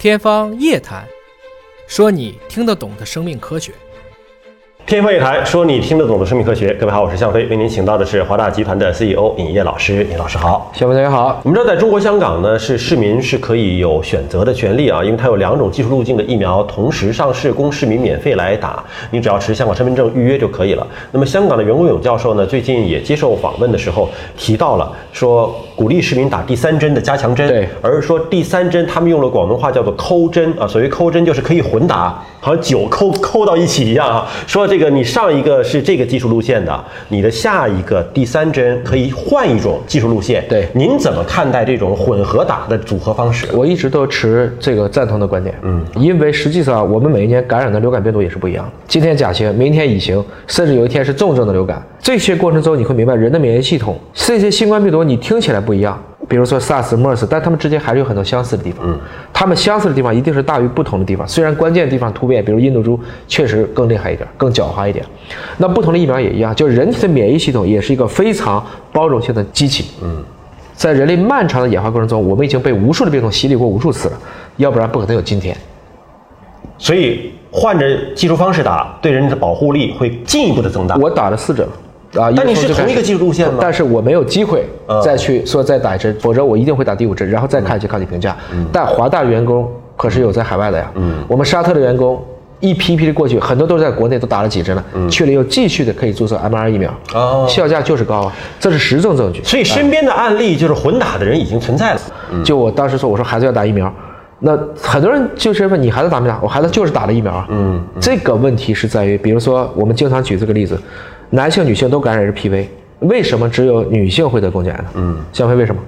天方夜谭，说你听得懂的生命科学。天方夜谭，说你听得懂的生命科学。各位好，我是向飞，为您请到的是华大集团的 CEO 尹烨老师。尹老师好，小飞同学好。我们知道，在中国香港呢，是市民是可以有选择的权利啊，因为它有两种技术路径的疫苗同时上市，供市民免费来打，你只要持香港身份证预约就可以了。那么，香港的袁国勇教授呢，最近也接受访问的时候提到了，说鼓励市民打第三针的加强针，对，而说第三针他们用了广东话叫做抠针啊，所谓抠针就是可以混打，好像九扣扣到一起一样啊，说这个你上一个。是这个技术路线的，你的下一个第三针可以换一种技术路线。对，您怎么看待这种混合打的组合方式？我一直都持这个赞同的观点。嗯，因为实际上我们每一年感染的流感病毒也是不一样的，今天甲型，明天乙型，甚至有一天是重症的流感。这些过程中你会明白，人的免疫系统，这些新冠病毒你听起来不一样。比如说 SARS、MERS，但它们之间还是有很多相似的地方。嗯，它们相似的地方一定是大于不同的地方。虽然关键地方突变，比如印度猪确实更厉害一点，更狡猾一点。那不同的疫苗也一样，就是人体的免疫系统也是一个非常包容性的机器。嗯，在人类漫长的演化过程中，我们已经被无数的病毒洗礼过无数次了，要不然不可能有今天。所以换着技术方式打，对人的保护力会进一步的增大。我打了四针了。啊，但你是同一个技术路线吗？但是我没有机会再去说再打一针，否则我一定会打第五针，然后再看一些抗体评价。但华大员工可是有在海外的呀。嗯，我们沙特的员工一批批的过去，很多都是在国内都打了几针了，去了又继续的可以注射 mRNA 疫苗。哦，效价就是高啊，这是实证证据。所以身边的案例就是混打的人已经存在了。就我当时说，我说孩子要打疫苗，那很多人就是问你孩子打没打？我孩子就是打了疫苗啊。嗯，这个问题是在于，比如说我们经常举这个例子。男性、女性都感染 HPV，为什么只有女性会得宫颈癌呢？嗯，小飞为什么？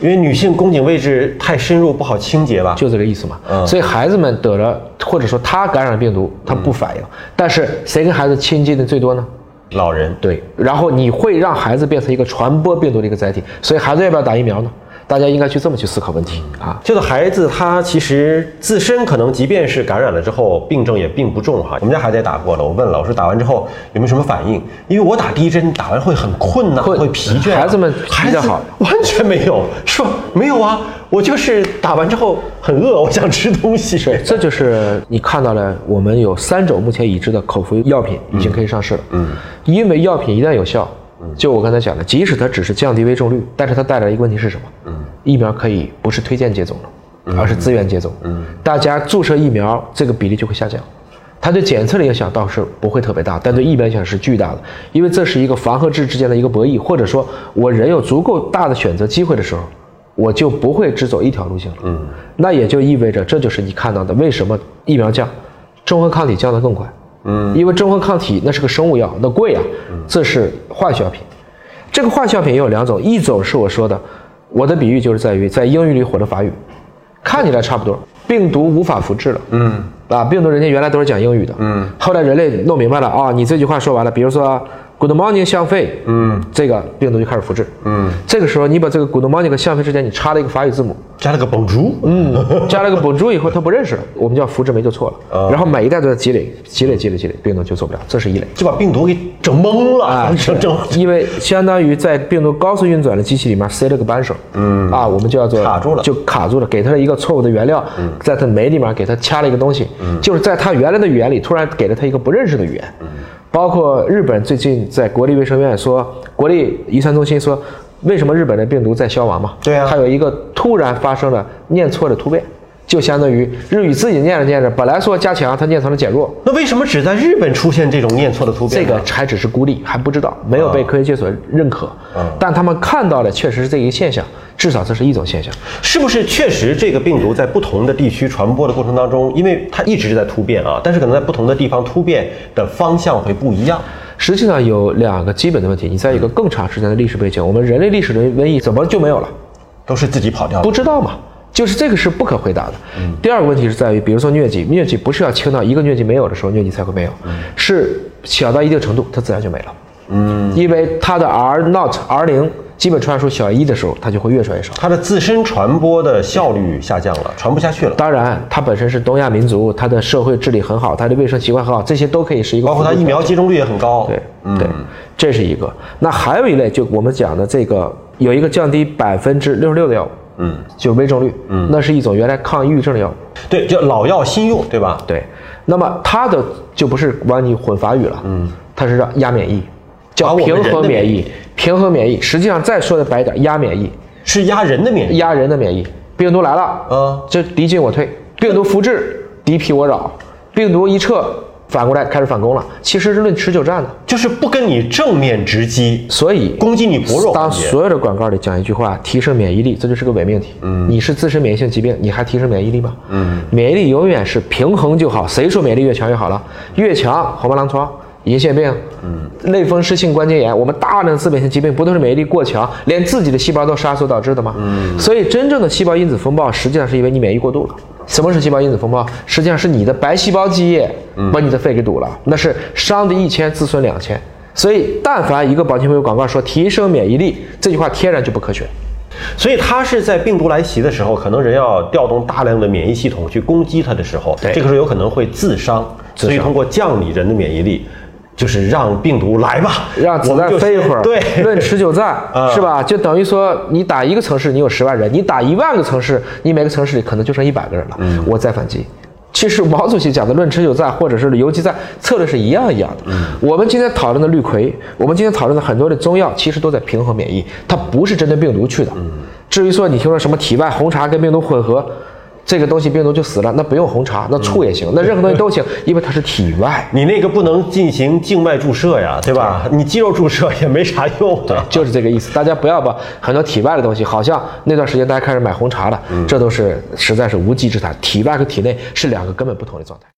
因为女性宫颈位置太深入，不好清洁吧？就这个意思嘛。嗯，所以孩子们得了，或者说他感染了病毒，他不反应。但是谁跟孩子亲近的最多呢？老人。对，然后你会让孩子变成一个传播病毒的一个载体，所以孩子要不要打疫苗呢？大家应该去这么去思考问题啊，就是孩子他其实自身可能即便是感染了之后，病症也并不重哈。我们家孩子也打过了，我问了，我说打完之后有没有什么反应？因为我打第一针打完会很困难，会疲倦。孩子们比较好，完全没有，说没有啊，我就是打完之后很饿，我想吃东西。对，这就是你看到了，我们有三种目前已知的口服药品已经可以上市了。嗯，因为药品一旦有效。就我刚才讲的，即使它只是降低危重率，但是它带来一个问题是什么？嗯，疫苗可以不是推荐接种了，而是自愿接种。嗯，大家注射疫苗这个比例就会下降，它对检测的影响倒是不会特别大，但对疫苗影响是巨大的，因为这是一个防和治之间的一个博弈，或者说我人有足够大的选择机会的时候，我就不会只走一条路线了。嗯，那也就意味着，这就是你看到的为什么疫苗降，中和抗体降得更快。嗯，因为中和抗体那是个生物药，那贵啊。这是化学药品，这个化学药品也有两种，一种是我说的，我的比喻就是在于在英语里火的法语，看起来差不多，病毒无法复制了。嗯，啊，病毒人家原来都是讲英语的。嗯，后来人类弄明白了啊，你这句话说完了，比如说。Good morning，向飞。嗯，这个病毒就开始复制。嗯，这个时候你把这个 Good morning 和向飞之间你插了一个法语字母，加了个 Bonjour。嗯，加了个 Bonjour 以后它不认识了，我们叫复制酶就错了。然后每一代都在积累，积累，积累，积累，病毒就走不了。这是一类，就把病毒给整懵了啊！整整，因为相当于在病毒高速运转的机器里面塞了个扳手。嗯，啊，我们就叫做卡住了，就卡住了，给它一个错误的原料，在它酶里面给它掐了一个东西，就是在它原来的语言里突然给了它一个不认识的语言。包括日本最近在国立卫生院说，国立遗传中心说，为什么日本的病毒在消亡嘛？对啊，它有一个突然发生的念错的突变。就相当于日语自己念着念着，本来说加强，它念成了减弱。那为什么只在日本出现这种念错的突变？这个还只是孤立，还不知道，没有被科学界所认可。嗯，但他们看到的确实是这一个现象，至少这是一种现象。是不是确实这个病毒在不同的地区传播的过程当中，因为它一直是在突变啊，但是可能在不同的地方突变的方向会不一样。实际上有两个基本的问题，你在一个更长时间的历史背景，我们人类历史的瘟疫怎么就没有了？都是自己跑掉的？不知道嘛？就是这个是不可回答的。第二个问题是在于，比如说疟疾，疟疾不是要轻到一个疟疾没有的时候，疟疾才会没有，是小到一定程度，它自然就没了。嗯，因为它的 R not R 零基本传染数小于一的时候，它就会越传越少。它的自身传播的效率下降了，传不下去了。当然，它本身是东亚民族，它的社会治理很好，它的卫生习惯很好，这些都可以是一个。包括它疫苗接种率也很高。对，对，这是一个。那还有一类，就我们讲的这个，有一个降低百分之六十六的药物。嗯，就是危重率，嗯，那是一种原来抗抑郁症的药。物，对，叫老药新用，对吧？对，那么它的就不是往你混法语了，嗯，它是让压免疫，叫平衡免疫，平衡免疫，实际上再说的白一点，压免疫。是压人的免疫，压人的免疫，病毒来了，嗯，这敌进我退，病毒复制，敌疲我扰，病毒一撤。反过来开始反攻了，其实是论持久战的，就是不跟你正面直击，所以攻击你薄弱。当所有的广告里讲一句话，提升免疫力，这就是个伪命题。嗯，你是自身免疫性疾病，你还提升免疫力吗？嗯，免疫力永远是平衡就好。谁说免疫力越强越好了？越强，红斑狼疮、银屑病、嗯，类风湿性关节炎，我们大量的自免性疾病不都是免疫力过强，连自己的细胞都杀所导致的吗？嗯，所以真正的细胞因子风暴，实际上是因为你免疫过度了。什么是细胞因子风暴？实际上是你的白细胞积液把你的肺给堵了，那是伤敌一千自损两千。所以，但凡一个保健品广告说提升免疫力，这句话天然就不科学。所以，它是在病毒来袭的时候，可能人要调动大量的免疫系统去攻击它的时候，这个时候有可能会自伤。所以，通过降你人的免疫力。就是让病毒来吧，让子弹飞一会儿。对，论持久战，是吧？就等于说，你打一个城市，你有十万人；你打一万个城市，你每个城市里可能就剩一百个人了。嗯，我再反击。其实毛主席讲的论持久战，或者是游击战，策略是一样一样的。嗯，我们今天讨论的氯喹，我们今天讨论的很多的中药，其实都在平衡免疫，它不是针对病毒去的。嗯，至于说你听说什么体外红茶跟病毒混合。这个东西病毒就死了，那不用红茶，那醋也行，那任何东西都行，因为它是体外。你那个不能进行静脉注射呀，对吧？你肌肉注射也没啥用对，就是这个意思。大家不要把很多体外的东西，好像那段时间大家开始买红茶了，这都是实在是无稽之谈。体外和体内是两个根本不同的状态。